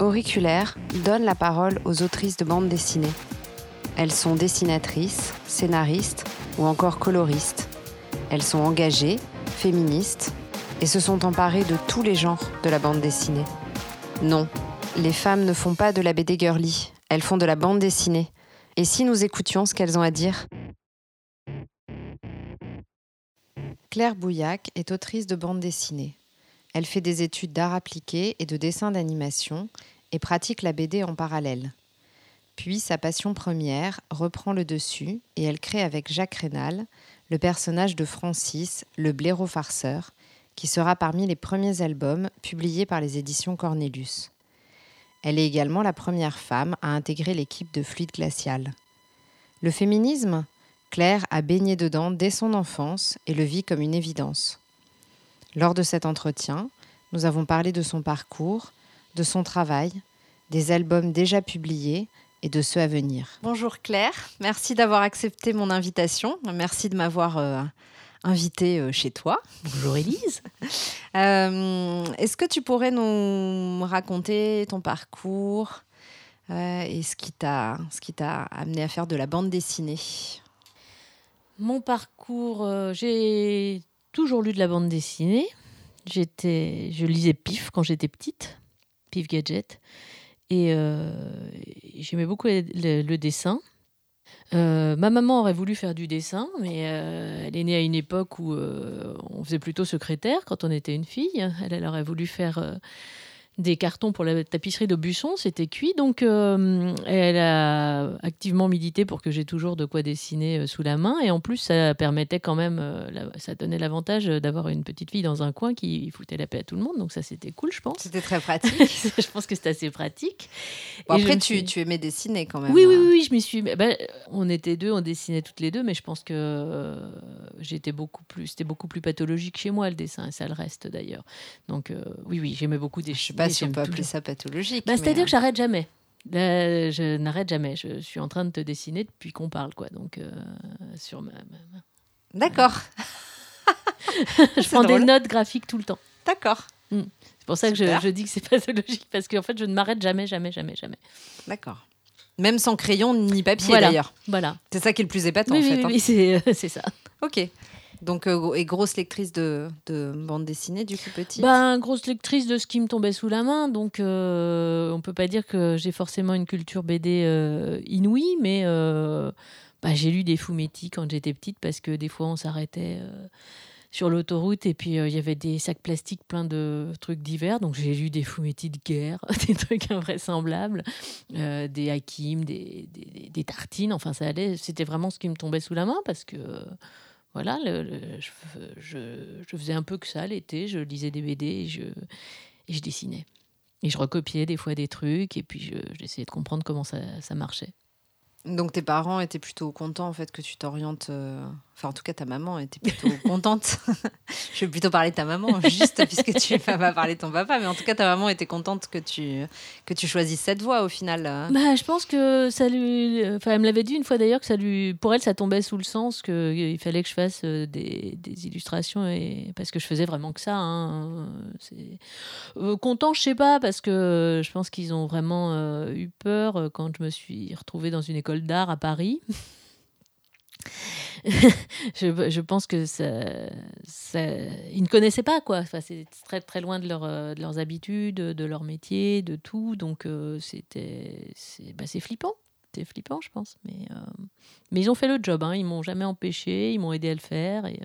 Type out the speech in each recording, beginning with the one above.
Auriculaire donne la parole aux autrices de bandes dessinées. Elles sont dessinatrices, scénaristes ou encore coloristes. Elles sont engagées, féministes et se sont emparées de tous les genres de la bande dessinée. Non, les femmes ne font pas de la BD girly, elles font de la bande dessinée. Et si nous écoutions ce qu'elles ont à dire? Claire Bouillac est autrice de bande dessinée. Elle fait des études d'art appliqué et de dessin d'animation et pratique la BD en parallèle. Puis sa passion première reprend le dessus et elle crée avec Jacques Rénal le personnage de Francis, le blaireau farceur, qui sera parmi les premiers albums publiés par les éditions Cornelius. Elle est également la première femme à intégrer l'équipe de Fluide Glacial. Le féminisme? Claire a baigné dedans dès son enfance et le vit comme une évidence. Lors de cet entretien, nous avons parlé de son parcours, de son travail, des albums déjà publiés et de ceux à venir. Bonjour Claire, merci d'avoir accepté mon invitation. Merci de m'avoir euh, invitée euh, chez toi. Bonjour Élise. Euh, est-ce que tu pourrais nous raconter ton parcours et ce qui t'a amené à faire de la bande dessinée? Mon parcours, j'ai toujours lu de la bande dessinée. J'étais, je lisais Pif quand j'étais petite, Pif Gadget. Et euh, j'aimais beaucoup le, dessin. Euh, ma maman aurait voulu faire du dessin, mais euh, elle est née à une époque où on faisait plutôt secrétaire quand on était une fille. Elle, elle aurait voulu faire des cartons pour la tapisserie d'Aubusson, c'était cuit. Donc, euh, elle a activement milité pour que j'ai toujours de quoi dessiner euh, sous la main. Et en plus, ça permettait quand même, euh, ça donnait l'avantage d'avoir une petite fille dans un coin qui foutait la paix à tout le monde. Donc, ça, c'était cool, je pense. C'était très pratique. je pense que c'était assez pratique. après, tu, tu, aimais dessiner quand même. Oui, oui, oui, je m'y suis. Ben, on était deux, on dessinait toutes les deux, mais je pense que j'étais beaucoup plus. C'était beaucoup plus pathologique chez moi, le dessin, et ça le reste d'ailleurs. Donc, oui, oui, j'aimais beaucoup dessiner si on peut appeler ça pathologique. Bah, C'est-à-dire que j'arrête jamais. je n'arrête jamais. Je suis en train de te dessiner depuis qu'on parle, quoi. Donc, euh, sur ma. D'accord. je prends des notes graphiques tout le temps. D'accord. Mm. C'est pour ça que je, dis que c'est pathologique, parce qu'en fait, je ne m'arrête jamais, jamais, jamais, jamais. D'accord. Même sans crayon ni papier, d'ailleurs. Voilà. C'est ça qui est le plus épatant, en fait. Oui, hein. c'est ça. Ok. Donc, euh, et grosse lectrice de, de, bande dessinée, du coup, petite ben, Grosse lectrice de ce qui me tombait sous la main. Donc, euh, on peut pas dire que j'ai forcément une culture BD euh, inouïe, mais euh, bah, j'ai lu des Fumetti quand j'étais petite parce que des fois, on s'arrêtait sur l'autoroute et puis il y avait des sacs plastiques pleins de trucs divers. Donc, j'ai lu des Fumetti de guerre, des trucs invraisemblables, des Hakim, des, des, des, tartines. Enfin, ça allait. C'était vraiment ce qui me tombait sous la main parce que voilà, je, faisais un peu que ça l'été, je lisais des BD et je, dessinais. Et je recopiais des fois des trucs et puis j'essayais de comprendre comment ça, ça, marchait. Donc tes parents étaient plutôt contents en fait que tu t'orientes euh, Enfin, en tout cas, ta maman était plutôt contente. je vais plutôt parler de ta maman, juste puisque tu vas pas parler de ton papa. Mais en tout cas, ta maman était contente que tu, que tu choisisses cette voie au final. Bah, je pense que ça lui. Enfin, elle me l'avait dit une fois d'ailleurs que ça lui. Pour elle, ça tombait sous le sens qu'il fallait que je fasse euh, des, illustrations. Et... Parce que je faisais vraiment que ça. Hein. Euh, content, je sais pas, parce que je pense qu'ils ont vraiment euh, eu peur quand je me suis retrouvée dans une école d'art à Paris. je, je, pense que ça, ça, ils ne connaissaient pas quoi. Enfin, c'est très très loin de, leur, euh, de leurs habitudes, de leur métier, de tout. Donc euh, c'était c'est bah, flippant. C'était flippant, je pense. Mais, euh, mais ils ont fait le job. Hein. Ils m'ont jamais empêché. Ils m'ont aidé à le faire. Et,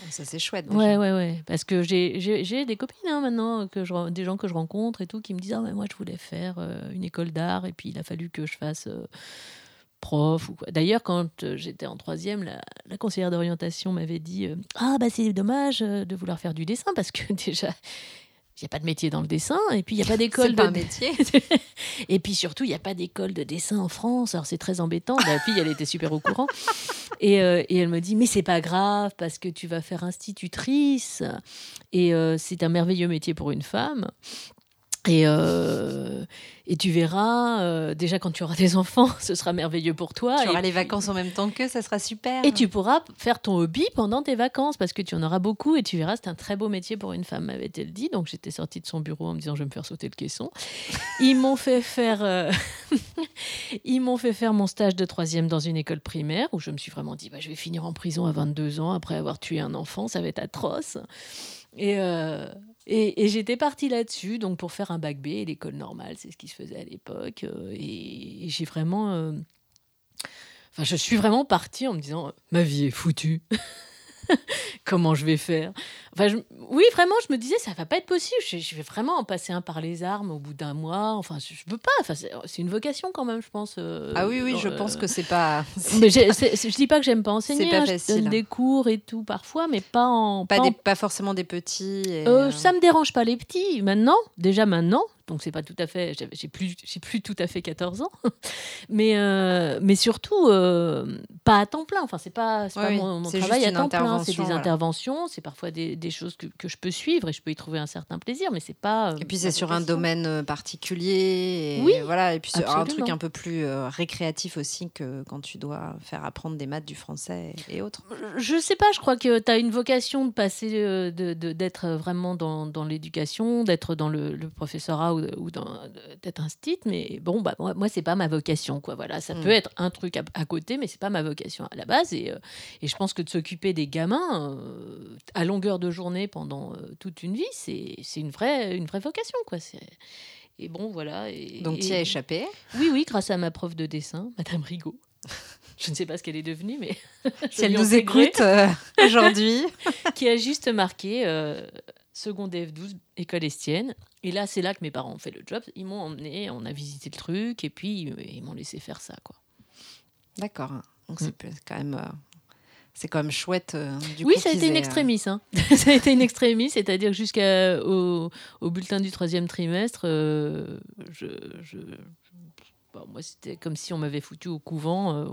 ah, Ça, c'est chouette. Déjà. Ouais, ouais, ouais. Parce que j'ai des copines hein, maintenant, que je, des gens que je rencontre et tout, qui me disent ah, mais Moi, je voulais faire une école d'art. Et puis, il a fallu que je fasse prof. Ou D'ailleurs, quand euh, j'étais en troisième, la, conseillère d'orientation m'avait dit euh, Ah, bah c'est dommage euh, de vouloir faire du dessin parce que déjà. Il n'y a pas de métier dans le dessin, et puis il n'y a pas d'école de un métier. et puis surtout, il n'y a pas d'école de dessin en France. Alors c'est très embêtant. La fille, elle était super au courant. Et, et elle me dit Mais c'est pas grave, parce que tu vas faire institutrice. Et c'est un merveilleux métier pour une femme. Et, euh, et tu verras, euh, déjà quand tu auras des enfants, ce sera merveilleux pour toi. Tu auras et les puis- vacances en même temps que ça sera super. Et tu pourras faire ton hobby pendant tes vacances parce que tu en auras beaucoup et tu verras, c'est un très beau métier pour une femme, m'avait-elle dit. Donc j'étais sortie de son bureau en me disant je vais me faire sauter le caisson. Ils m'ont fait faire, euh, ils m'ont fait faire mon stage de troisième dans une école primaire où je me suis vraiment dit bah, je vais finir en prison à 22 ans après avoir tué un enfant, ça va être atroce. Et, et, j'étais partie là-dessus, donc pour faire un bac B, l'école normale, c'est ce qui se faisait à l'époque. euh, et et j'ai vraiment. euh, Enfin, je suis vraiment partie en me disant ma vie est foutue. Comment je vais faire? Enfin, je- oui, vraiment, je me disais ça va pas être possible. Je, je vais vraiment en passer un par les armes au bout d'un mois. Enfin, je, veux pas. Enfin, c'est une vocation quand même, je pense. euh, Ah oui, oui, je euh, pense que c'est pas. mais je dis pas que j'aime pas enseigner. pas hein, je facile. donne des cours et tout parfois, mais pas en. Pas, pas en- des, pas forcément des petits. et, euh, euh, ça me dérange pas les petits. Maintenant, déjà maintenant, donc c'est pas tout à fait. j'ai- plus, j'ai plus tout à fait 14 ans, mais euh, mais surtout euh, pas à temps plein. Enfin, c'est pas, pas oui. mon, travail à temps plein. C'est des voilà. interventions, c'est parfois des, des choses que, que je peux suivre et je peux y trouver un certain plaisir, mais c'est pas. euh, Et puis c'est sur un domaine euh, particulier. Et Oui, voilà. Et puis c'est un absolument. truc un peu plus euh, récréatif aussi que quand tu dois faire apprendre des maths, du français et, et autres. Je sais pas, je crois que tu as une vocation de passer, euh, de- de- d'être vraiment dans, dans l'éducation, d'être dans le, le professorat ou, ou dans- d'être un stit, mais bon, bah, moi, moi c'est pas ma vocation. Quoi. Voilà, ça peut être un truc à, à côté, mais c'est pas ma vocation à la base. Et, et je pense que de s'occuper des gamins à longueur de journée pendant euh, toute une vie, c'est une vraie, une vraie vocation. Quoi. Et bon, voilà. Et, Donc tu as échappé? Oui, oui, grâce à ma prof de dessin, Madame Rigaud. Je ne sais pas ce qu'elle est devenue, mais. Si elle nous écoute euh, aujourd'hui. qui a juste marqué euh, seconde F12, école estienne. Et là, c'est là que mes parents ont fait le job. Ils m'ont emmené, on a visité le truc, et puis ils, m'ont laissé faire ça. Quoi. D'accord. Donc Mm. c'est quand même. Euh, C'est quand même chouette. euh, du oui, coup, ça a qu'ils été une aient, euh, extrémiste. Hein. ça a été une extrémiste, c'est-à-dire jusqu'au au bulletin du troisième trimestre, euh, je, je- bon, moi, c'était comme si on m'avait foutu au couvent euh,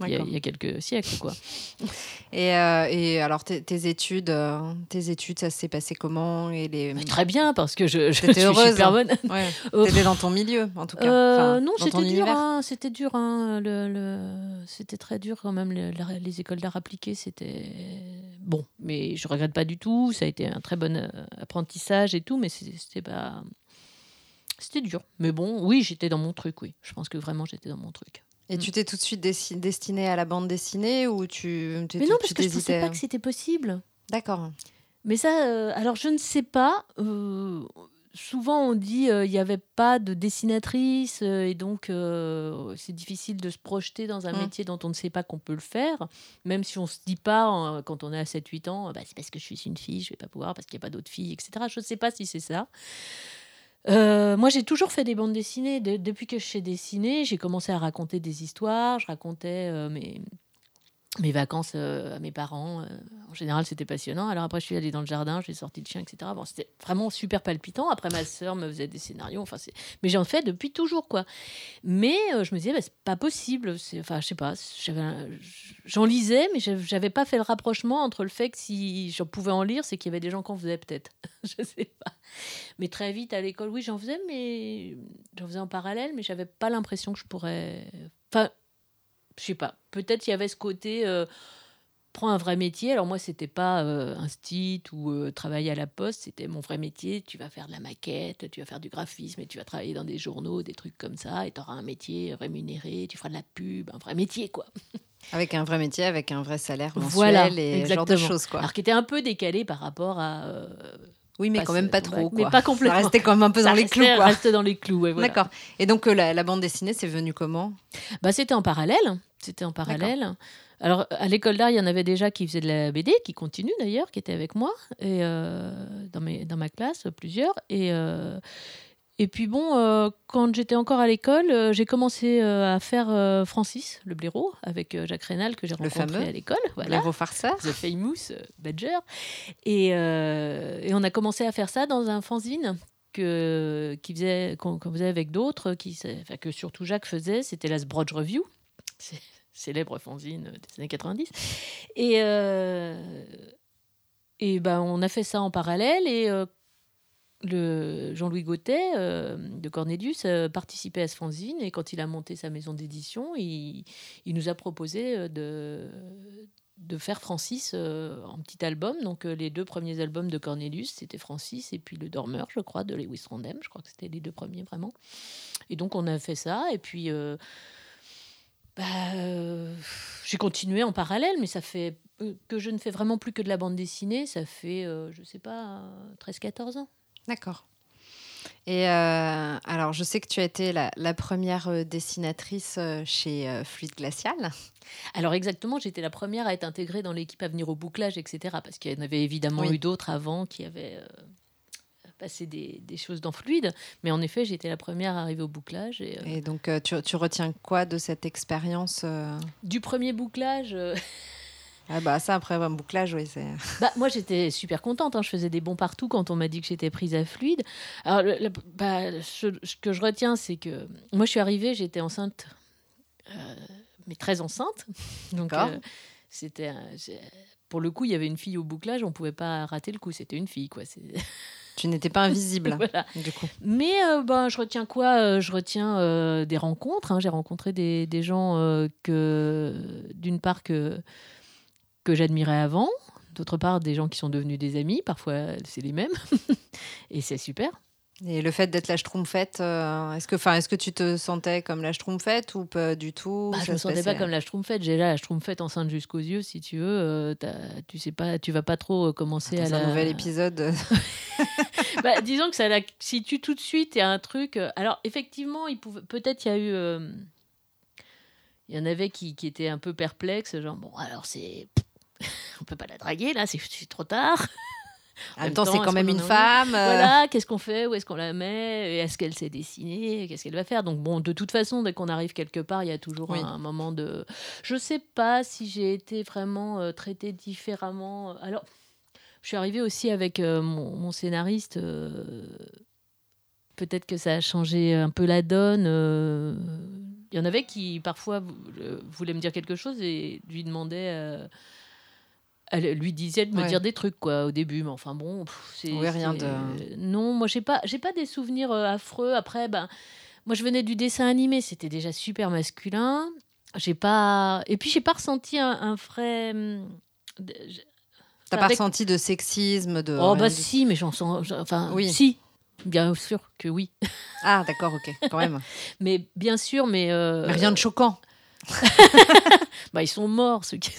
il, y a, D'accord. il y a quelques siècles. Quoi. Et, euh, et alors tes, études, euh, tes études, ça s'est passé comment et les. Mais Très bien, parce que je, je heureuse, super hein. bonne. Ouais. Oh, T'étais dans ton milieu, en tout cas. Enfin, non, c'était dur. hein, c'était dur. hein, le, le- C'était très dur quand même. le- les écoles d'art appliqué, c'était bon. Mais je regrette pas du tout. Ça a été un très bon apprentissage et tout. Mais c'était pas. C'était dur. Mais bon, oui, j'étais dans mon truc. Oui, je pense que vraiment j'étais dans mon truc. Et tu t'es tout de suite destinée à la bande dessinée ou tu. Mais non, parce que je pensais t'hésitais pas que c'était possible. D'accord. Mais ça, euh, alors je ne sais pas. euh, souvent on dit euh, il n'y avait pas de dessinatrice euh, et donc euh, c'est difficile de se projeter dans un Mm. métier dont on ne sait pas qu'on peut le faire, même si on se dit pas euh, quand on est à 7-8 ans, bah, c'est parce que je suis une fille, je vais pas pouvoir parce qu'il n'y a pas d'autres filles, etc. Je ne sais pas si c'est ça. Euh, moi, j'ai toujours fait des bandes dessinées. De- depuis que je sais dessiner, j'ai commencé à raconter des histoires. Je racontais euh, mes, mes vacances euh, à mes parents. euh, en général, c'était passionnant. Alors après, je suis allée dans le jardin, j'ai sorti le chien, etc. Bon, c'était vraiment super palpitant. Après, ma sœur me faisait des scénarios. Enfin. Mais j'en fais depuis toujours, quoi. Mais euh, je me disais, bah, c'est pas possible. Enfin, je sais pas. J'en lisais, mais j'avais pas fait le rapprochement entre le fait que si j'en pouvais en lire, c'est qu'il y avait des gens qui en faisaient peut-être. je sais pas. Mais très vite à l'école, oui, j'en faisais, mais j'en faisais en parallèle, mais j'avais pas l'impression que je pourrais. Enfin, je sais pas. Peut-être il y avait ce côté. euh, prends un vrai métier. Alors moi, c'était pas euh, un stit ou euh, travailler à la poste, c'était mon vrai métier. Tu vas faire de la maquette, tu vas faire du graphisme, et tu vas travailler dans des journaux, des trucs comme ça, et tu auras un métier rémunéré, tu feras de la pub, un vrai métier, quoi. Avec un vrai métier, avec un vrai salaire mensuel Voilà, et ce genre de exactement. choses, quoi. Alors qui était un peu décalé par rapport à. Oui, mais quand même pas trop, mais pas complètement. Ça restait quand même un peu ça dans les restait- clous, quoi. reste dans les clous, ouais, voilà. D'accord. Et donc euh, la, la bande dessinée, c'est venu comment? Bah, c'était en parallèle. C'était en parallèle. Alors, à l'école d'art, il y en avait déjà qui faisaient de la BD, qui continuent d'ailleurs, qui étaient avec moi, et euh, dans, mes, dans ma classe, plusieurs. Et, euh, et puis, bon, euh, quand j'étais encore à l'école, euh, j'ai commencé euh, à faire Francis, le blaireau, avec Jacques Rénal, que j'ai rencontré fameux. à l'école. Voilà. L'héros farceur The Famous Badger. Et, et on a commencé à faire ça dans un fanzine que, qui faisait, qu'on, faisait avec d'autres, qui, s'est- enfin, que surtout Jacques faisait. C'était la Sbrodge Review, c'est- célèbre fanzine des années 90. Et, et ben, on a fait ça en parallèle. Et Jean-Louis Gauttet euh, de Cornelius euh, participait à ce et quand il a monté sa maison d'édition, il, nous a proposé euh, de, faire Francis euh, en petit album. Donc les deux premiers albums de Cornelius, c'était Francis et puis Le Dormeur, je crois, de Lewis Rondem. Je crois que c'était les deux premiers vraiment. Et donc on a fait ça et puis bah, j'ai continué en parallèle, mais ça fait que je ne fais vraiment plus que de la bande dessinée. Ça fait, je sais pas, 13-14 ans. D'accord. Et euh, alors, je sais que tu as été la, la première euh, dessinatrice euh, chez Fluide Glacial. Alors exactement, j'étais la première à être intégrée dans l'équipe à venir au bouclage, etc. Parce qu'il y en avait évidemment Oui. eu d'autres avant qui avaient passé des, des choses dans Fluide. Mais en effet, j'étais la première à arriver au bouclage. Et, euh, Et donc, tu, tu retiens quoi de cette expérience euh? Du premier bouclage, Ah bah ça, après, un bouclage, oui, bah, moi j'étais super contente. hein. Je faisais des bons partout quand on m'a dit que j'étais prise à Fluide. Alors, le- le- bah, ce, ce que je retiens, c'est que moi je suis arrivée, j'étais enceinte, euh, mais très enceinte. Donc euh, c'était... c'est- pour le coup, il y avait une fille au bouclage, on pouvait pas rater le coup. C'était une fille, quoi. C'est- Tu n'étais pas invisible, voilà. du coup. Mais euh, ben, je retiens quoi Euh, Je retiens euh, des rencontres. hein. J'ai rencontré des, des gens euh, que, d'une part, que, que j'admirais avant. D'autre part, des gens qui sont devenus des amis. Parfois, c'est les mêmes. Et c'est super. Et le fait d'être la schtroumpfette, euh, est-ce que, enfin, est-ce que tu te sentais comme la schtroumpfette ou pas du tout? Bah, je Ça me se sentais pas comme la schtroumpfette. J'ai là la schtroumpfette enceinte jusqu'aux yeux, si tu veux. Euh, tu sais pas, tu vas pas trop euh, commencer Attends, à c'est un la... nouvel épisode. Bah, disons que ça la situe tout de suite. A un truc. euh, Alors, effectivement, il pouvait... peut-être il y a eu. euh, Il y en avait qui, qui étaient un peu perplexes. Genre, bon, alors c'est. On peut pas la draguer là, c'est trop tard. En même temps, c'est quand même une femme. euh, Voilà, qu'est-ce qu'on fait Où est-ce qu'on la met Et Est-ce qu'elle sait dessiner Qu'est-ce qu'elle va faire? Donc, bon, de toute façon, dès qu'on arrive quelque part, il y a toujours Oui. un, un moment de. Je sais pas si j'ai été vraiment euh, traitée différemment. Alors, je suis arrivée aussi avec euh, mon, mon scénariste. Peut-être que ça a changé un peu la donne. Il y en avait qui, parfois, vou- voulaient me dire quelque chose et lui demandaient. Euh, elle lui disait de me Ouais. dire des trucs quoi au début mais enfin bon c'est Oui, rien de- non moi j'ai pas j'ai pas des souvenirs euh, affreux après ben moi je venais du dessin animé c'était déjà super masculin j'ai pas et puis j'ai pas ressenti un, un vrai hum, T'as pas avec- ressenti de sexisme de oh bah du- si mais j'en sens enfin Oui. si bien sûr que oui Ah, d'accord, ok, quand même. mais bien sûr mais euh, Mais Rien de choquant. bah ils sont morts ceux qui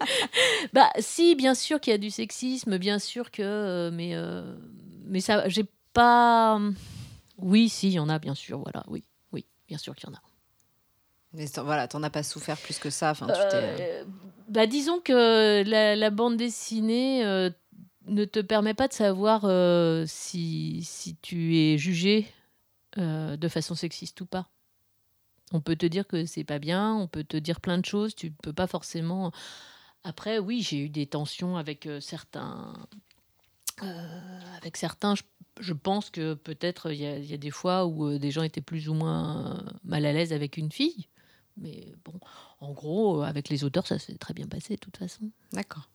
bah si bien sûr qu'il y a du sexisme bien sûr que euh, mais euh, mais ça j'ai pas oui si il y en a bien sûr voilà oui oui bien sûr qu'il y en a Mais voilà, t'en as pas souffert plus que ça. Enfin, Euh, bah disons que la, la bande dessinée euh, ne te permet pas de savoir si, si tu es jugé de façon sexiste ou pas. On peut te dire que c'est pas bien, on peut te dire plein de choses, tu peux pas forcément. Après, oui, j'ai eu des tensions avec euh, certains. euh, avec certains, je, je pense que peut-être il y, a- il y a des fois où euh, des gens étaient plus ou moins mal à l'aise avec une fille. Mais bon, en gros, avec les auteurs, ça s'est très bien passé de toute façon. D'accord.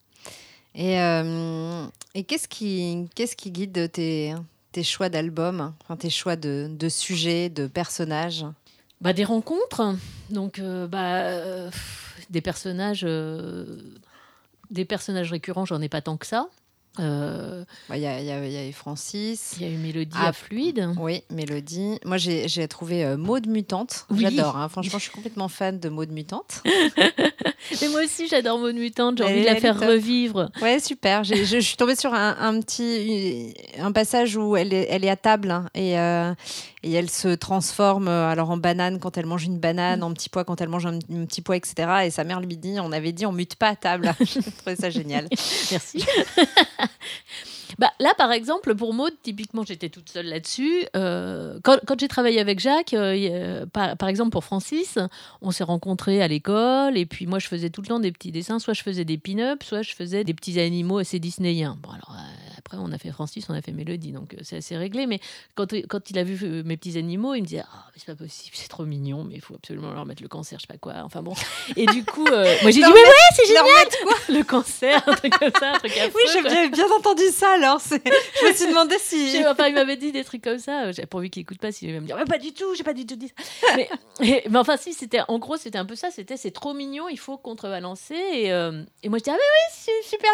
Et, euh, et qu'est-ce qui, qu'est-ce qui guide tes, tes choix d'albums, enfin, tes choix de, de sujets, de personnages? Bah, des rencontres, donc euh, bah, euh, des personnages, euh, des personnages récurrents, j'en ai pas tant que ça. Euh, Bah, Il y, a, y y eu Francis. Il y a eu Mélodie Ah, à Fluide. Oui, Mélodie. Moi, j'ai trouvé euh, Maud Mutante. Oui. J'adore. hein. Franchement, je suis complètement fan de Maud Mutante. Et moi aussi, j'adore Maud Mutante, j'ai envie de la faire revivre. Ouais, super. Je, je suis tombée sur un, un petit un passage où elle est, elle est à table hein, et, euh, et elle se transforme euh, alors en banane quand elle mange une banane, en petit pois quand elle mange un, un petit pois, etc. Et sa mère lui dit, on avait dit, on mute pas à table. J'ai trouvé ça génial. Merci. bah, là, par exemple, pour Maud, typiquement, j'étais toute seule là-dessus. Euh, quand j'ai travaillé avec Jacques, euh, par, exemple, pour Francis, on s'est rencontrés à l'école. Et puis, moi, je faisais tout le temps des petits dessins. Soit je faisais des pin-ups, soit je faisais des petits animaux assez disneyiens. Bon, alors, euh, après, on a fait Francis, on a fait Mélodie, donc euh, c'est assez réglé. Mais quand, quand il a vu euh, mes petits animaux, il me disait Ah, c'est pas possible, c'est trop mignon, mais il faut absolument leur mettre le cancer, je sais pas quoi. Enfin bon. Et du coup, euh, moi j'ai dit Mais ouais, c'est génial quoi Le cancer, un truc comme ça, un truc affreux. Oui, j'ai quoi. bien, entendu ça alors. Je me suis demandé si. Enfin, il m'avait dit des trucs comme ça. J'ai pourvu qu'il écoute pas, s'il va me dire, mais pas du tout, j'ai pas du tout dit ça. Mais, et- mais enfin, si, c'était, en gros, c'était un peu ça. C'était, c'est trop mignon, il faut contrebalancer. Et, euh, et moi, je dis, ah, mais oui, super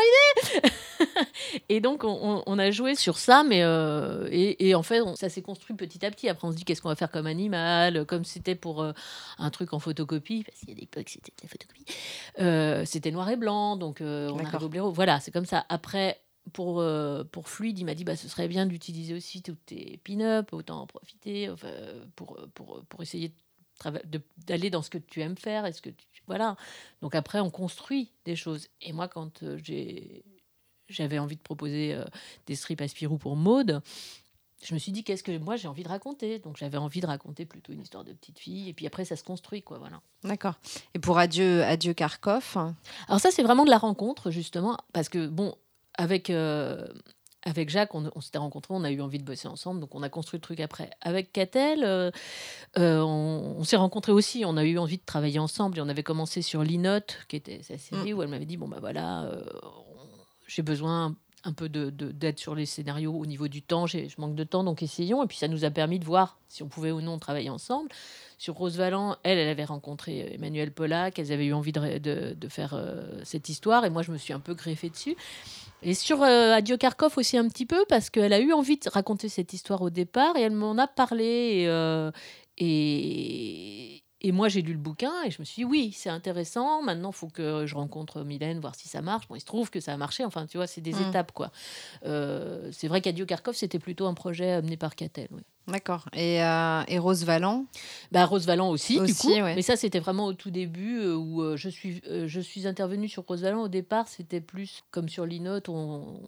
idée. et donc, on, on- on a joué sur ça, mais euh, et, et en fait, on- ça s'est construit petit à petit. Après, on se dit, qu'est-ce qu'on va faire comme animal Comme c'était pour euh, un truc en photocopie, parce qu'il y a des l'époque, c'était de la photocopie. Euh, c'était noir et blanc, donc on arrive au blaireau. Voilà, c'est comme ça. Après, pour, pour Fluide, il m'a dit bah, ce serait bien d'utiliser aussi toutes tes pin-up, autant en profiter enfin, pour, pour, pour essayer de d'aller dans ce que tu aimes faire. Est-ce que tu- voilà. Donc après, on construit des choses. Et moi, quand j'ai j'avais envie de proposer euh, des strips à Spirou pour Maude, je me suis dit qu'est-ce que moi j'ai envie de raconter? Donc j'avais envie de raconter plutôt une histoire de petite fille. Et puis après, ça se construit, quoi. Voilà. D'accord. Et pour Adieu, Adieu Kharkov, Alors ça, c'est vraiment de la rencontre, justement, parce que, bon, avec, euh, avec Jacques, on, on s'était rencontrés, on a eu envie de bosser ensemble, donc on a construit le truc après. Avec Catel, euh, euh, on, on s'est rencontrés aussi, on a eu envie de travailler ensemble, et on avait commencé sur l'Inote, qui était sa série, où elle m'avait dit, bon, bah voilà, euh, j'ai besoin un peu de- de- d'aide sur les scénarios au niveau du temps, je manque de temps, donc essayons. Et puis ça nous a permis de voir si on pouvait ou non travailler ensemble. Sur Rose Valland, elle, elle avait rencontré Emmanuel Pollack, elles avaient eu envie de, faire euh, cette histoire, et moi je me suis un peu greffée dessus. Et sur euh, Adieu aussi un petit peu, parce qu'elle a eu envie de raconter cette histoire au départ, et elle m'en a parlé. Et, euh, et, et moi j'ai lu le bouquin, et je me suis dit, oui, c'est intéressant, maintenant il faut que je rencontre Mylène, voir si ça marche. Bon, il se trouve que ça a marché, enfin tu vois, c'est des Mm. étapes quoi. Euh, c'est vrai qu'Adieu Kharkov, c'était plutôt un projet amené par Catel. Oui. d'accord. Et, euh, et Rose Valland, Bah, Rose Valland aussi, du Aussi, coup. ouais. Mais ça, c'était vraiment au tout début euh, où je suis, je suis intervenue sur Rose Valland. Au départ, c'était plus comme sur l'Inote, on,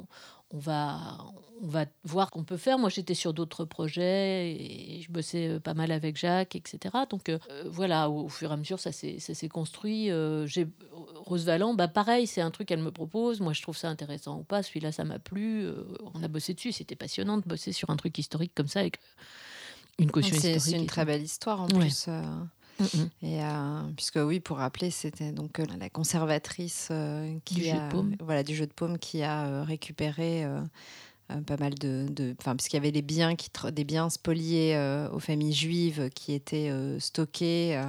on, va, on va voir qu'on peut faire. Moi, j'étais sur d'autres projets et je bossais euh, pas mal avec Jacques, etc. Donc euh, euh, voilà, au, au fur et à mesure, ça s'est construit. Euh, j'ai- Rose Valland, bah, pareil, c'est un truc qu'elle me propose. Moi, je trouve ça intéressant ou pas. Celui-là, ça m'a plu. Euh, on a bossé dessus. C'était passionnant de bosser sur un truc historique comme ça avec une caution c'est historique. c'est une très belle histoire en Ouais. plus. Euh, Mm, mm. Et euh, puisque oui, pour rappeler, c'était donc euh, la conservatrice euh, qui Du jeu de a, paume. voilà, du jeu de paume qui a récupéré pas mal de, de- enfin puisqu'il y avait les biens qui des biens spoliés euh, aux familles juives qui étaient euh, stockés euh,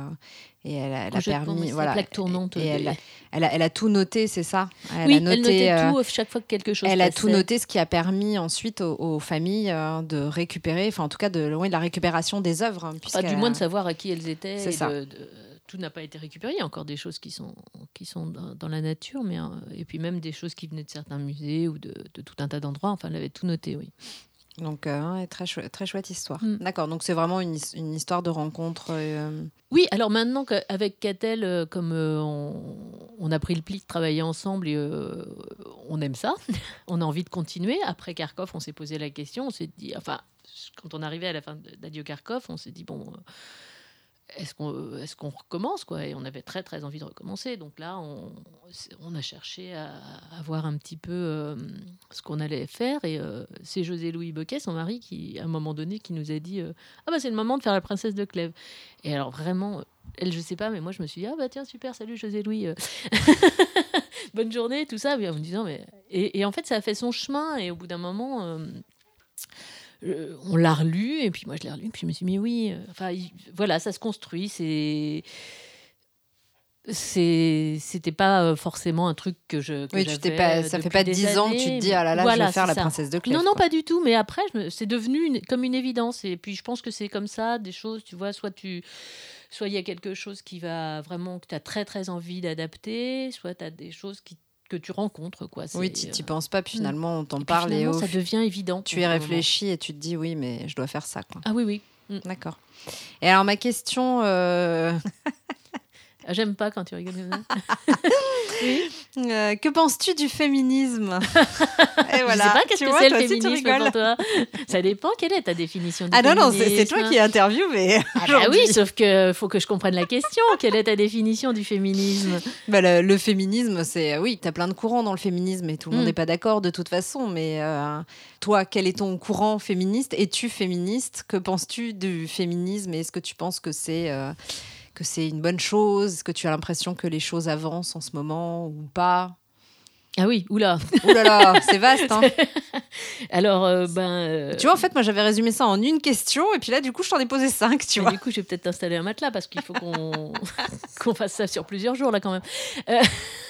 et elle, a- elle a permis voilà plaque tournante et, elle, des- elle, a, elle a tout noté, c'est ça? Elle oui, a noté. elle notait euh, tout chaque fois que quelque chose elle a tout noté, ce qui a permis ensuite aux, aux familles euh, de récupérer, enfin en tout cas de, oui, de la récupération des œuvres. hein, Enfin, du moins de savoir à qui elles étaient. C'est ça. de- de- tout n'a pas été récupéré. Il y a encore des choses qui sont, qui sont dans, dans la nature, mais, euh, et puis même des choses qui venaient de certains musées ou de, de tout un tas d'endroits. Enfin, elle avait tout noté, oui. Donc, euh, très, chouette, très chouette histoire. Mm. D'accord, donc c'est vraiment une, une histoire de rencontre. euh, Oui, alors maintenant qu'avec Catel, euh, comme on, on a pris le pli de travailler ensemble et on aime ça, on a envie de continuer. Après Kharkov, on s'est posé la question, on s'est dit, enfin, quand on arrivait à la fin d'Adieu Kharkov, on s'est dit, bon, est-ce qu'on recommence quoi? Et on avait très très envie de recommencer. Donc là, on, a cherché à, voir un petit peu euh, ce qu'on allait faire. Et euh, c'est José-Louis Boquet, son mari, qui, à un moment donné, qui nous a dit euh, Ah bah c'est le moment de faire la princesse de Clèves. Et alors vraiment, elle, je sais pas, mais moi je me suis dit Ah bah tiens, super, salut José-Louis. euh. Bonne journée, tout ça. En disant, mais. Et en fait, ça a fait son chemin. Et au bout d'un moment. Euh, on l'a relu et puis moi je l'ai relu et puis je me suis dit mais oui euh, enfin il- voilà ça se construit c'est c'était pas euh, forcément un truc que je que Oui, tu t'es j'avais, pas, ça fait pas dix ans que tu te dis ah là là, je vais faire la ça. princesse de Clèves. non non quoi. pas du tout mais après c'est devenu une- comme une évidence et puis je pense que c'est comme ça des choses tu vois soit tu soit il y a quelque chose qui va vraiment que tu as très très envie d'adapter soit tu as des choses qui que tu rencontres quoi Oui, tu n'y euh, penses pas, puis finalement on t'en parle et ça devient évident tu y réfléchis et tu te dis oui, mais je dois faire ça. Quoi. ah oui oui D'accord. Et alors ma question, euh, J'aime pas quand tu rigoles ça. Euh, que penses-tu du féminisme Et Je sais pas qu'est-ce que c'est le féminisme pour toi? Ça dépend. Quelle est ta définition du Ah non, non, c'est féminisme toi qui interviewé. Ah bah oui, sauf que faut que je comprenne la question. Quelle est ta définition du féminisme? Bah, le, le féminisme, c'est oui, tu as plein de courants dans le féminisme et tout le monde n'est pas d'accord de toute façon. Mais euh, toi, quel est ton courant féministe? Es-tu féministe? Que penses-tu du féminisme? Et Est-ce que tu penses que c'est euh, que c'est une bonne chose Est-ce que tu as l'impression que les choses avancent en ce moment ou pas? Ah oui, oula. Là là, c'est vaste. Hein Alors, euh, ben. euh, tu vois, en fait, moi, j'avais résumé ça en une question et puis là, du coup, je t'en ai posé cinq. Tu vois Du coup, je vais peut-être installer un matelas parce qu'il faut qu'on fasse ça sur plusieurs jours là quand même. Euh,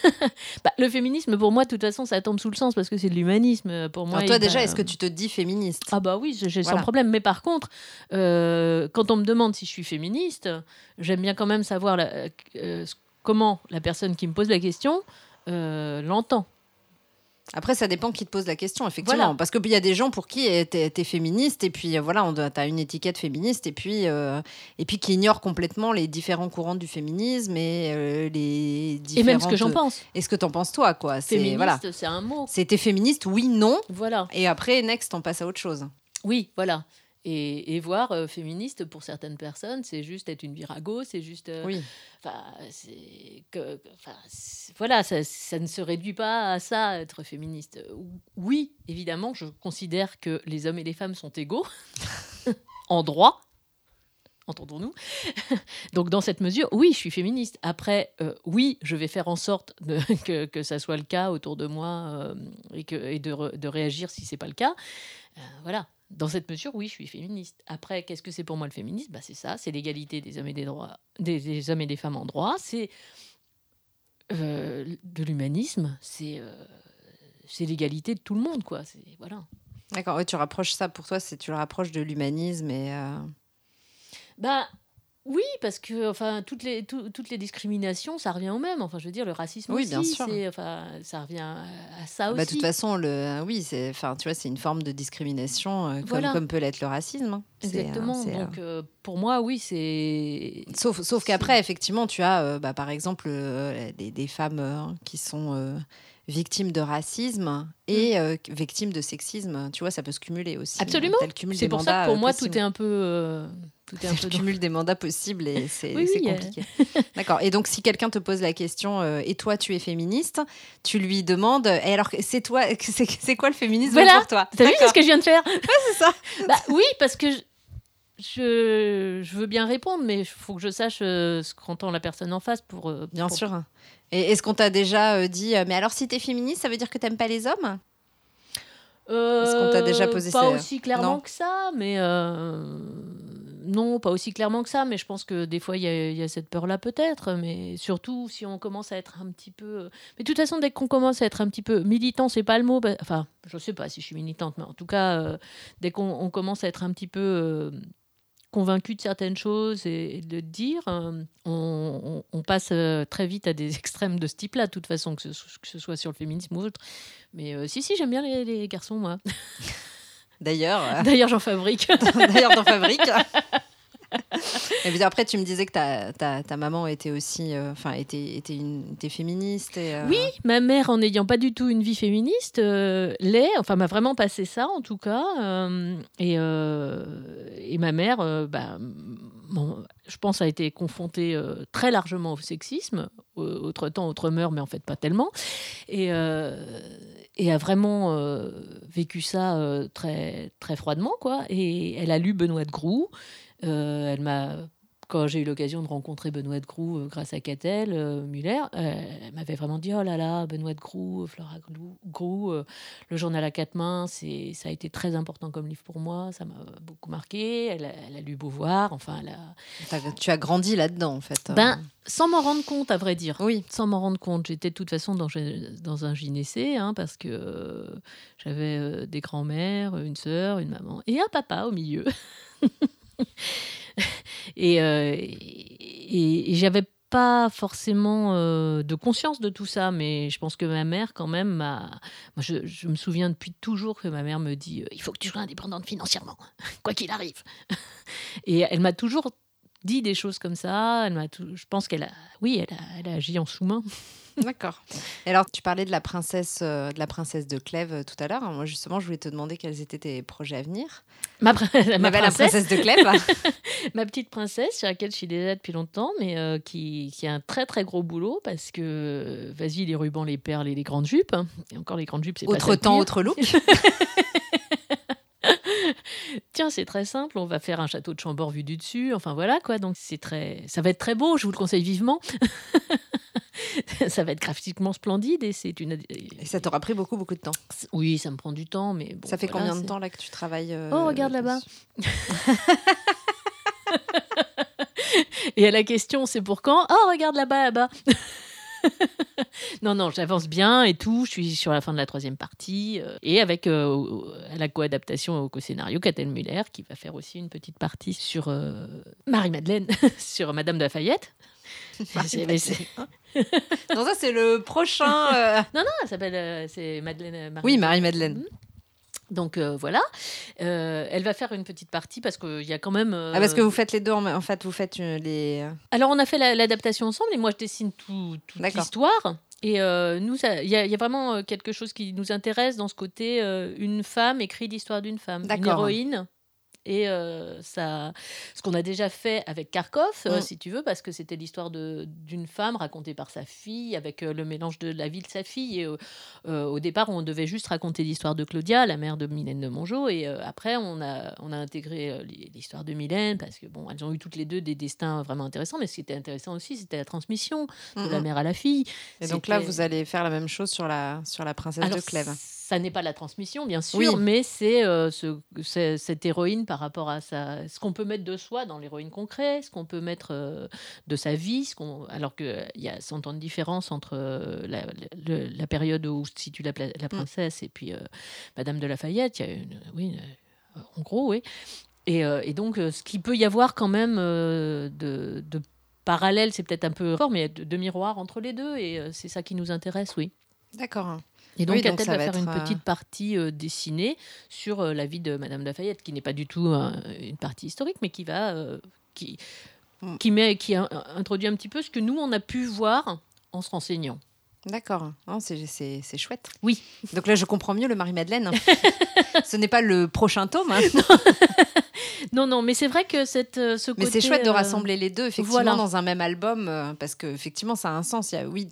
bah, le féminisme, pour moi, de toute façon, ça tombe sous le sens parce que c'est de l'humanisme. Pour moi, Alors, toi, déjà, est-ce que tu te dis féministe? Ah bah oui, j'ai Voilà. sans problème. Mais par contre, quand on me demande si je suis féministe, j'aime bien quand même savoir la- comment la personne qui me pose la question l'entend. Après, ça dépend qui te pose la question, effectivement. Voilà. Parce qu'il y a des gens pour qui tu es, féministe, et puis euh, voilà, tu as une étiquette féministe, et puis, euh, et puis qui ignorent complètement les différents courants du féminisme et euh, les Et même ce que j'en différentes- pense. Et ce que t'en penses, toi, quoi. C'est Féministe, voilà. c'est un mot. C'était féministe, oui, non. Voilà. Et après, next, on passe à autre chose. Oui, voilà. Et, et voir euh, féministe pour certaines personnes, c'est juste être une virago, c'est juste. euh, Oui. Enfin, c'est que, voilà, ça, ça ne se réduit pas à ça, être féministe. Oui, évidemment, je considère que les hommes et les femmes sont égaux en droit. Entendons-nous. Donc, dans cette mesure, oui, je suis féministe. Après, euh, oui, je vais faire en sorte de- que, que ça soit le cas autour de moi euh, et, que, et de, de réagir si c'est pas le cas. Voilà. Dans cette mesure, oui, je suis féministe. Après, qu'est-ce que c'est pour moi le féminisme? Bah, C'est ça, c'est l'égalité des hommes et des droits, des, des hommes et des femmes en droit. C'est euh, de l'humanisme. C'est euh, c'est l'égalité de tout le monde, quoi. C'est voilà. D'accord, ouais, tu rapproches ça pour toi, c'est tu le rapproches de l'humanisme et. euh, Bah oui, parce que enfin toutes les tout- toutes les discriminations, ça revient au même. Enfin, je veux dire, le racisme Oui, aussi, bien sûr. enfin ça revient à, ça aussi. Bah, de toute façon, le, oui, c'est, enfin, tu vois, c'est une forme de discrimination, euh, comme, Voilà. comme peut l'être le racisme. hein. Euh, Exactement. euh, Donc euh, pour moi, oui, c'est Sauf, sauf qu'après, effectivement, tu as, bah, par exemple, des, des femmes qui sont victimes de racisme et euh, victimes de sexisme. Tu vois, ça peut se cumuler aussi. Mm. Absolument. C'est pour ça que pour moi possible. tout est un peu euh, tout est un peu le cumul des mandats possibles et c'est, Oui, euh. compliqué. D'accord. Et donc, si quelqu'un te pose la question, euh, et toi, tu es féministe, tu lui demandes, et alors, c'est toi, c'est, quoi le féminisme Voilà. pour toi? T'as vu ce que je viens de faire c'est ça. Bah oui, parce que je, je, je veux bien répondre, mais il faut que je sache euh, ce qu'entend la personne en face pour. euh, Bien pour- sûr. Et est-ce qu'on t'a déjà dit, mais alors si t'es féministe, ça veut dire que t'aimes pas les hommes? Est-ce qu'on t'a déjà posé Pas ça aussi clairement Non. que ça, mais. Euh, non, pas aussi clairement que ça, mais je pense que des fois, il y, a- cette peur-là peut-être, mais surtout si on commence à être un petit peu... Mais de toute façon, dès qu'on commence à être un petit peu militant, c'est pas le mot, bah- enfin, je sais pas si je suis militante, mais en tout cas, euh, dès qu'on on commence à être un petit peu euh, convaincu de certaines choses et, et de dire, euh, on, passe euh, très vite à des extrêmes de ce type-là, de toute façon, que ce, soit sur le féminisme ou autre. Mais euh, si, si, j'aime bien les garçons, moi. D'ailleurs, euh, D'ailleurs, j'en fabrique. d'ailleurs t'en fabriques. Et puis après, tu me disais que ta, ta, ta maman était aussi, euh, enfin, était, était, une, était féministe. Et, euh, Oui, ma mère, en n'ayant pas du tout une vie féministe, euh, l'est, enfin m'a vraiment passé ça en tout cas. et, et ma mère, bah, bon, je pense, a été confrontée très largement au sexisme, au- autre temps, autre mœurs, mais en fait pas tellement. Et, et a vraiment euh, vécu ça euh, très, très froidement, quoi. Et elle a lu Benoît de Groux. Euh, elle m'a quand j'ai eu l'occasion de rencontrer Benoît de Groux euh, grâce à Catel euh, Muller, euh, elle m'avait vraiment dit Oh là là, Benoît de Groux, Flora Groux, le journal à quatre mains, ça a été très important comme livre pour moi, ça m'a beaucoup marqué. Elle a, elle a lu Beauvoir, enfin, elle a... tu as grandi là-dedans, en fait. Ben, sans m'en rendre compte, à vrai dire. oui. Sans m'en rendre compte, j'étais de toute façon dans, dans un gynécée, hein, parce que euh, j'avais euh, des grands-mères, une sœur, une maman, et un papa au milieu. et euh, et, j'avais pas forcément euh, de conscience de tout ça, mais je pense que ma mère, quand même, m'a. Je, je me souviens depuis toujours que ma mère me dit euh, il faut que tu sois indépendante financièrement, quoi qu'il arrive. Et elle m'a toujours dit des choses comme ça. Elle m'a je pense qu'elle a, oui, elle a, elle a agi en sous-main. D'accord. Et alors, tu parlais de la princesse, euh, de la princesse de Clèves euh, tout à l'heure. Moi, justement, je voulais te demander quels étaient tes projets à venir. Ma, ma princesse. la princesse de Clèves. ma petite princesse, sur laquelle je suis déjà depuis longtemps, mais euh, qui, qui, a un très très gros boulot parce que, vas-y, les rubans, les perles et les grandes jupes. Et encore les grandes jupes, c'est pas Autre temps, autre look. Tiens, c'est très simple, on va faire un château de Chambord vu du dessus. Enfin voilà quoi, donc c'est très, ça va être très beau. Je vous le conseille vivement. ça va être graphiquement splendide et c'est une. Et ça t'aura pris beaucoup beaucoup de temps. Oui, ça me prend du temps, mais ça fait combien de temps là que tu travailles euh, Oh, regarde là-bas. et à la question, c'est pour quand? Oh, regarde là-bas, là-bas. non, non, j'avance bien et tout. Je suis sur la fin de la troisième partie. Euh, et avec euh, la co-adaptation au co-scénario, Catel Muller, qui va faire aussi une petite partie sur Marie-Madeleine, sur Madame de Lafayette. non, ça c'est le prochain. Euh. Non, non, elle s'appelle euh, c'est Madeleine. Euh, oui, Marie-Madeleine. Mhm. Donc voilà, elle va faire une petite partie parce qu'il y a quand même. Ah, parce que vous faites les deux, en, fait, vous faites les. Alors on a fait l'adaptation ensemble et moi je dessine tout, toute l'histoire. Et nous, il y, a vraiment quelque chose qui nous intéresse dans ce côté une femme écrit l'histoire d'une femme, une héroïne et euh, ça, ce qu'on a déjà fait avec Kharkov, euh, mm. si tu veux, parce que c'était l'histoire d'une femme racontée par sa fille, avec euh, le mélange de la vie de sa fille. Et au départ, on devait juste raconter l'histoire de Claudia, la mère de Mylène de Mongeau. Et après, on a, on a intégré l'histoire de Mylène, parce que bon, elles ont eu toutes les deux des destins vraiment intéressants. Mais ce qui était intéressant aussi, c'était la transmission de la mère à la fille. Et donc là, vous allez faire la même chose sur la, sur la princesse de Clèves ça n'est pas la transmission, bien sûr, mais c'est euh, ce, cette héroïne par rapport à ce qu'on peut mettre de soi dans l'héroïne concrète, ce qu'on peut mettre euh, de sa vie, ce qu'on, alors qu'il y a 100 ans de différence entre euh, la, la, période où se situe la, la mm. princesse et puis Madame de Lafayette. Il y a une, oui, en gros, oui. Et, et, donc, ce qu'il peut y avoir quand même de, de parallèle, c'est peut-être un peu fort, mais il y a de, de miroirs entre les deux, et c'est ça qui nous intéresse, oui. D'accord. Et donc, oui, va, faire une euh, petite partie euh, dessinée sur euh, la vie de Madame Lafayette, qui n'est pas du tout une partie historique, mais qui va qui mm. qui met qui introduit un petit peu ce que nous on a pu voir en se renseignant. D'accord, c'est chouette. Oui. Donc là, je comprends mieux le Marie-Madeleine. ce n'est pas le prochain tome. Hein. non, non, mais c'est vrai que cette, ce côté... Mais c'est chouette de rassembler les deux, effectivement, dans un même album, parce qu'effectivement, ça a un sens. Il y a, oui,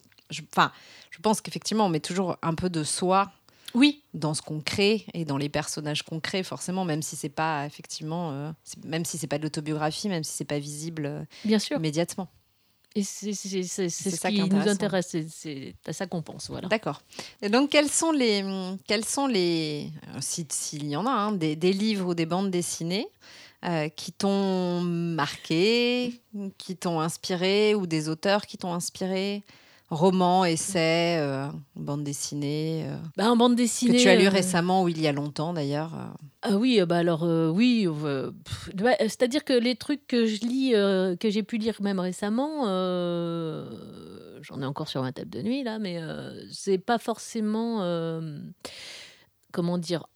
enfin, je pense qu'effectivement, on met toujours un peu de soi oui. dans ce qu'on crée et dans les personnages qu'on crée, forcément, même si c'est pas effectivement, euh, même si c'est pas de l'autobiographie, même si c'est pas visible euh, Bien sûr. immédiatement. Et c'est ce qui, nous intéresse, c'est à ça qu'on pense. Voilà. D'accord. Et donc, quels sont les, quels sont les euh, s'il y en a, hein, des, des, livres ou des bandes dessinées qui t'ont marqué, qui t'ont inspiré, ou des auteurs qui t'ont inspiré? Roman, essai, euh, bande dessinée euh, bah, En bande dessinée. Que tu as lu euh, récemment ou il y a longtemps d'ailleurs Ah oui, bah alors oui. Bah, c'est-à-dire que les trucs que je lis, que j'ai pu lire même récemment, j'en ai encore sur ma table de nuit là, mais c'est pas forcément. comment dire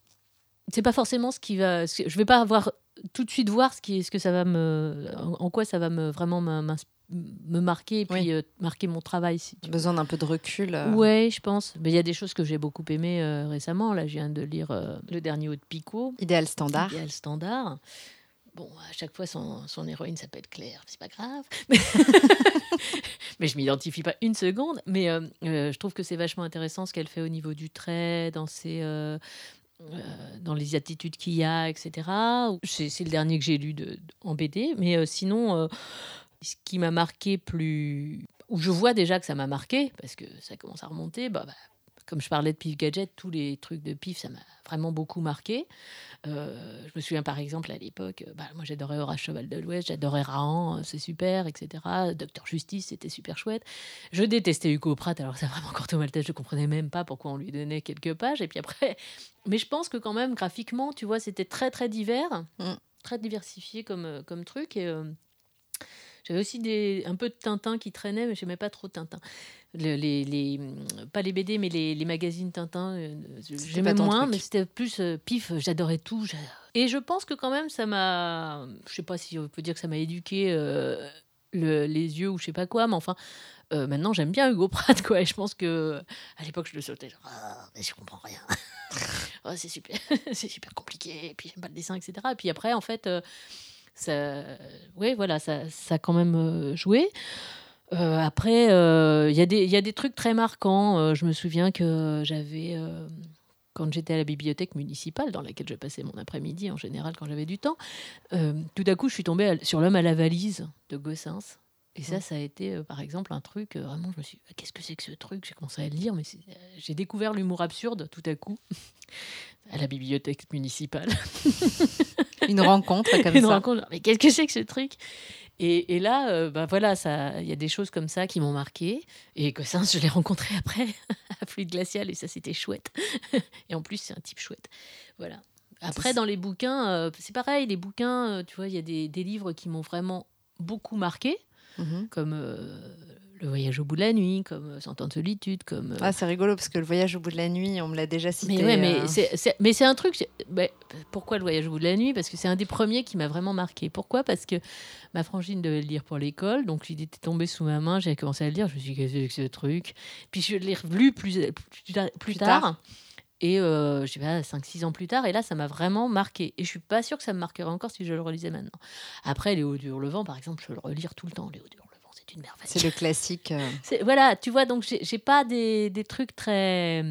C'est pas forcément ce qui va. Je vais pas avoir tout de suite voir ce, qui, ce que ça va me. En, quoi ça va me vraiment m'inspirer me marquer et puis euh, marquer mon travail. Si tu Besoin d'un peu de recul. Euh. Ouais, je pense. Mais il y a des choses que j'ai beaucoup aimées euh, récemment. Là, je viens de lire le dernier haut de Picot. Idéal standard. Idéal standard. Bon, à chaque fois, son, son héroïne s'appelle Claire, c'est pas grave. mais je m'identifie pas une seconde. Mais je trouve que c'est vachement intéressant ce qu'elle fait au niveau du trait, dans ses, dans les attitudes qu'il y a, etc. C'est le dernier que j'ai lu de, en BD. Mais sinon, ce qui m'a marqué plus. où je vois déjà que ça m'a marqué, parce que ça commence à remonter, bah, bah, comme je parlais de Pif Gadget, tous les trucs de Pif, ça m'a vraiment beaucoup marqué. Euh, je me souviens par exemple à l'époque, bah, moi j'adorais Horace Cheval de l'Ouest, j'adorais Rahan, c'est super, etc. Docteur Justice, c'était super chouette. Je détestais Hugo Pratt, alors c'est vraiment Corto Maltese, je comprenais même pas pourquoi on lui donnait quelques pages. Et puis après, mais je pense que quand même graphiquement, tu vois, c'était très très divers, mm. très diversifié comme, comme truc. Et, euh, J'avais aussi des, un peu de Tintin qui traînait, mais je n'aimais pas trop Tintin. les, les, pas les BD, mais les, les magazines Tintin, euh, j'aimais moins, mais c'était plus euh, pif, j'adorais tout. Et je pense que quand même, ça m'a. Je sais pas si on peut dire que ça m'a éduqué euh, le, les yeux ou je sais pas quoi, mais enfin. maintenant, j'aime bien Hugo Pratt, quoi. Et je pense que à l'époque, je le sautais, genre, ah, mais je comprends rien. oh, c'est super, c'est super compliqué. Et puis j'aime pas le dessin, etc. Et puis après, en fait, ça, voilà, ça, ça a quand même joué. Euh, après, il euh, y, y, a des trucs très marquants. Euh, je me souviens que j'avais, quand j'étais à la bibliothèque municipale, dans laquelle je passais mon après-midi en général quand j'avais du temps, tout à coup, je suis tombée sur L'homme à la valise de Gossens. Et ça, mmh. ça a été, par exemple, un truc, vraiment, je me suis dit, qu'est-ce que c'est que ce truc? J'ai commencé à le lire, mais j'ai découvert l'humour absurde tout à coup, à la bibliothèque municipale. Une rencontre comme Une ça. rencontre, mais qu'est-ce que c'est que ce truc? Et, là, euh, bah voilà, il y a des choses comme ça qui m'ont marqué. Et que ça, je l'ai rencontré après à Fluide Glacial et ça, c'était chouette. et en plus, c'est un type chouette. Voilà. Après, dans les bouquins, euh, c'est pareil. Les bouquins, euh, tu vois, il y a des, des, livres qui m'ont vraiment beaucoup marqué, mmh comme le voyage au bout de la nuit, comme Cent ans de solitude, comme. Ah, c'est rigolo parce que le voyage au bout de la nuit, on me l'a déjà cité. Mais ouais, mais c'est, mais c'est un truc. pourquoi le voyage au bout de la nuit? Parce que c'est un des premiers qui m'a vraiment marqué. Pourquoi? Parce que ma frangine devait le lire pour l'école, donc il était tombé sous ma main, j'avais commencé à le lire, je me suis dit, qu'est-ce que c'est ce truc? Puis je l'ai relu plus, plus, tard. Et euh, je sais pas, 5-6 ans plus tard, et là, ça m'a vraiment marqué. Et je suis pas sûre que ça me marquerait encore si je le relisais maintenant. Après, Léo Hurlevent, par exemple, je le relire tout le temps, Léo c'est une merveille. C'est le classique. Euh. Voilà, tu vois, donc j'ai pas des, des, trucs très,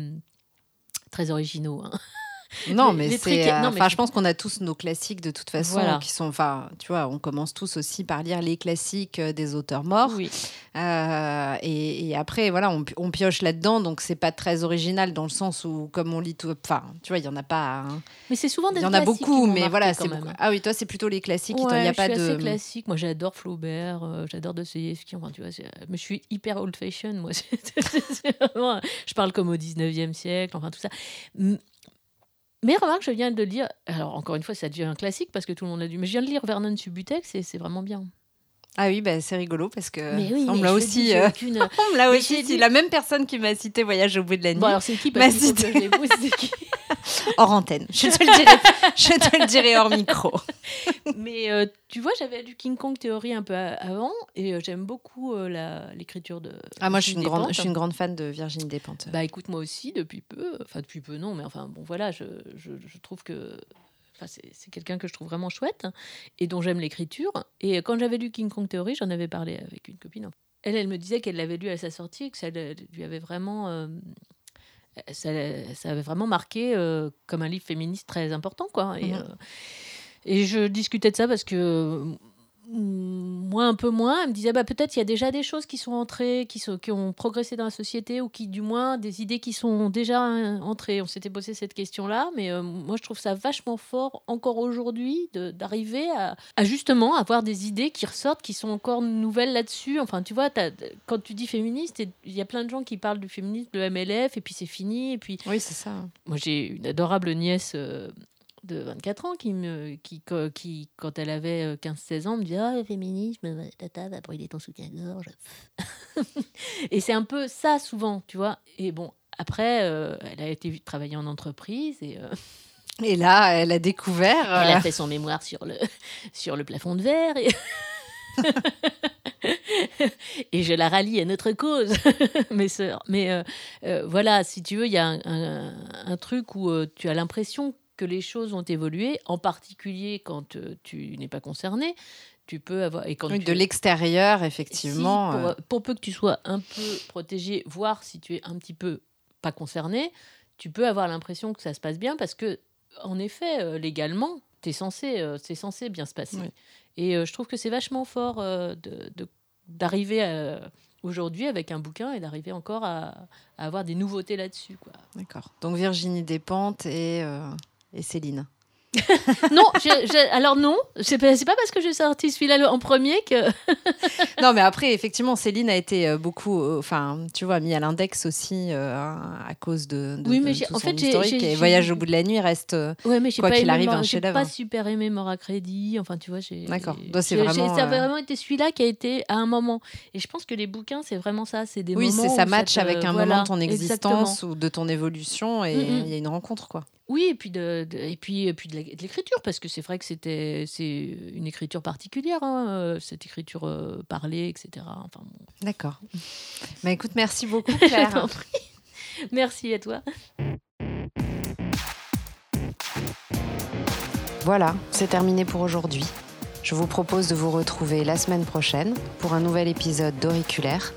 très originaux. Hein. Non, mais c'est. Euh, je pense qu'on a tous nos classiques de toute façon, qui sont. Enfin, tu vois, on commence tous aussi par lire les classiques euh, des auteurs morts. Oui. Euh, et, après, voilà, on, pioche là-dedans, donc c'est pas très original dans le sens où, comme on lit tout. Enfin, tu vois, il y en a pas. Hein. Mais c'est souvent des. Il y en a beaucoup, mais voilà, c'est Ah oui, toi, c'est plutôt les classiques. il n'y a pas de. classique. Moi, j'adore Flaubert, j'adore Dostoevsky. Enfin, tu vois, mais je suis hyper old-fashion, moi. je parle comme au 19e siècle, enfin, tout ça. Mais remarque, je viens de lire. Alors, encore une fois, ça devient un classique parce que tout le monde a dû. Mais je viens de lire Vernon Subutex et c'est vraiment bien. Ah oui, bah, c'est rigolo parce que mais oui, on me l'a aussi. Euh, on me l'a aussi. C'est la même personne qui m'a cité Voyage au bout de la nuit. Bon, alors c'est qui M'a cité. hors antenne. Je te, le dirai, je te le dirai hors micro. Mais euh, tu vois, j'avais lu King Kong Theory un peu avant et euh, j'aime beaucoup euh, l'écriture de. Ah, moi, je suis, une grande, je suis une grande fan de Virginie Despentes. Bah, écoute, moi aussi, depuis peu. Enfin, depuis peu, non, mais enfin, bon, voilà, je, je, je trouve que. Enfin, c'est quelqu'un que je trouve vraiment chouette et dont j'aime l'écriture. Et quand j'avais lu King Kong Theory, j'en avais parlé avec une copine. Elle, elle me disait qu'elle l'avait lu à sa sortie et que ça lui avait vraiment ça, ça, avait vraiment marqué euh, comme un livre féministe très important. Quoi. Et, mmh euh, et je discutais de ça parce que moi un peu moins, elle me disait bah, peut-être il y a déjà des choses qui sont entrées, qui, sont, qui ont progressé dans la société ou qui du moins des idées qui sont déjà entrées. On s'était posé cette question-là, mais euh, moi je trouve ça vachement fort encore aujourd'hui d'arriver à, justement avoir des idées qui ressortent, qui sont encore nouvelles là-dessus. Enfin tu vois, quand tu dis féministe, il y a plein de gens qui parlent du féminisme, de MLF, et puis c'est fini. Et puis, oui, c'est ça. Moi j'ai une adorable nièce. Euh, de 24 ans qui, me, qui, qui quand elle avait 15-16 euh, ans, me dit Ah, le féminisme, tata va brûler ton soutien-gorge. et c'est un peu ça souvent, tu vois. Et bon, après, euh, elle a été travailler en entreprise et. Euh, et là, elle a découvert. Elle a fait son mémoire sur le, sur le plafond de verre. Et... et je la rallie à notre cause, mes sœurs. Mais voilà, si tu veux, il y a un, un truc où tu as l'impression que les choses ont évolué, en particulier quand euh, tu n'es pas concerné. Tu peux avoir et quand de l'extérieur effectivement euh. pour, peu que tu sois un peu protégé voire si tu es un petit peu pas concerné tu peux avoir l'impression que ça se passe bien parce que en effet euh, légalement es censé c'est censé bien se passer et je trouve que c'est vachement fort de d'arriver aujourd'hui avec un bouquin et d'arriver encore à, à, avoir des nouveautés là-dessus. D'accord. Donc Virginie Despentes et et Céline. non, alors non, c'est pas, pas parce que j'ai sorti celui-là en premier que. non, mais après, effectivement, Céline a été euh, beaucoup, euh, enfin, tu vois, mis à l'index aussi euh, à cause de, oui, mais en fait, historique. Et Voyage au bout de la nuit reste, ouais, mais quoi qu'il arrive, un chef-d'œuvre. pas super aimé Mort à crédit. Enfin, tu vois, j'ai. D'accord. c'est vraiment. Ça a vraiment été celui-là qui a été à un moment. Et je pense que les bouquins, c'est vraiment ça, c'est des oui, moments. Oui, c'est ça match avec un moment de ton existence ou de ton évolution, et il y a une rencontre, quoi. Oui, et puis de, et puis, et puis de l'écriture, parce que c'est vrai que c'était c'est une écriture particulière, hein, euh, cette écriture euh, parlée, etc. Enfin, D'accord. Bah, écoute, merci beaucoup, Claire. merci à toi. Voilà, c'est terminé pour aujourd'hui. Je vous propose de vous retrouver la semaine prochaine pour un nouvel épisode d'Auriculaire.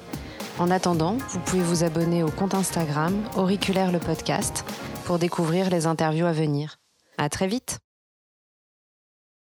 En attendant, vous pouvez vous abonner au compte Instagram Auriculaire le podcast pour découvrir les interviews à venir. À très vite!